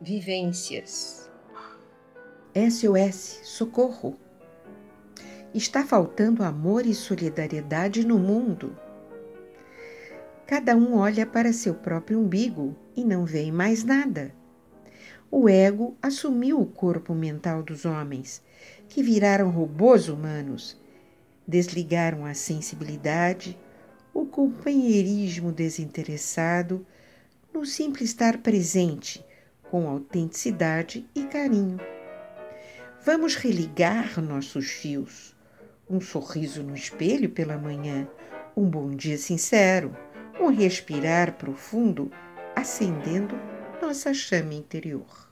vivências. SOS, socorro! Está faltando amor e solidariedade no mundo. Cada um olha para seu próprio umbigo e não vê mais nada. O ego assumiu o corpo mental dos homens, que viraram robôs humanos, desligaram a sensibilidade, o companheirismo desinteressado, no simples estar presente, com autenticidade e carinho. Vamos religar nossos fios. Um sorriso no espelho pela manhã, um bom dia sincero, um respirar profundo, acendendo nossa chama interior.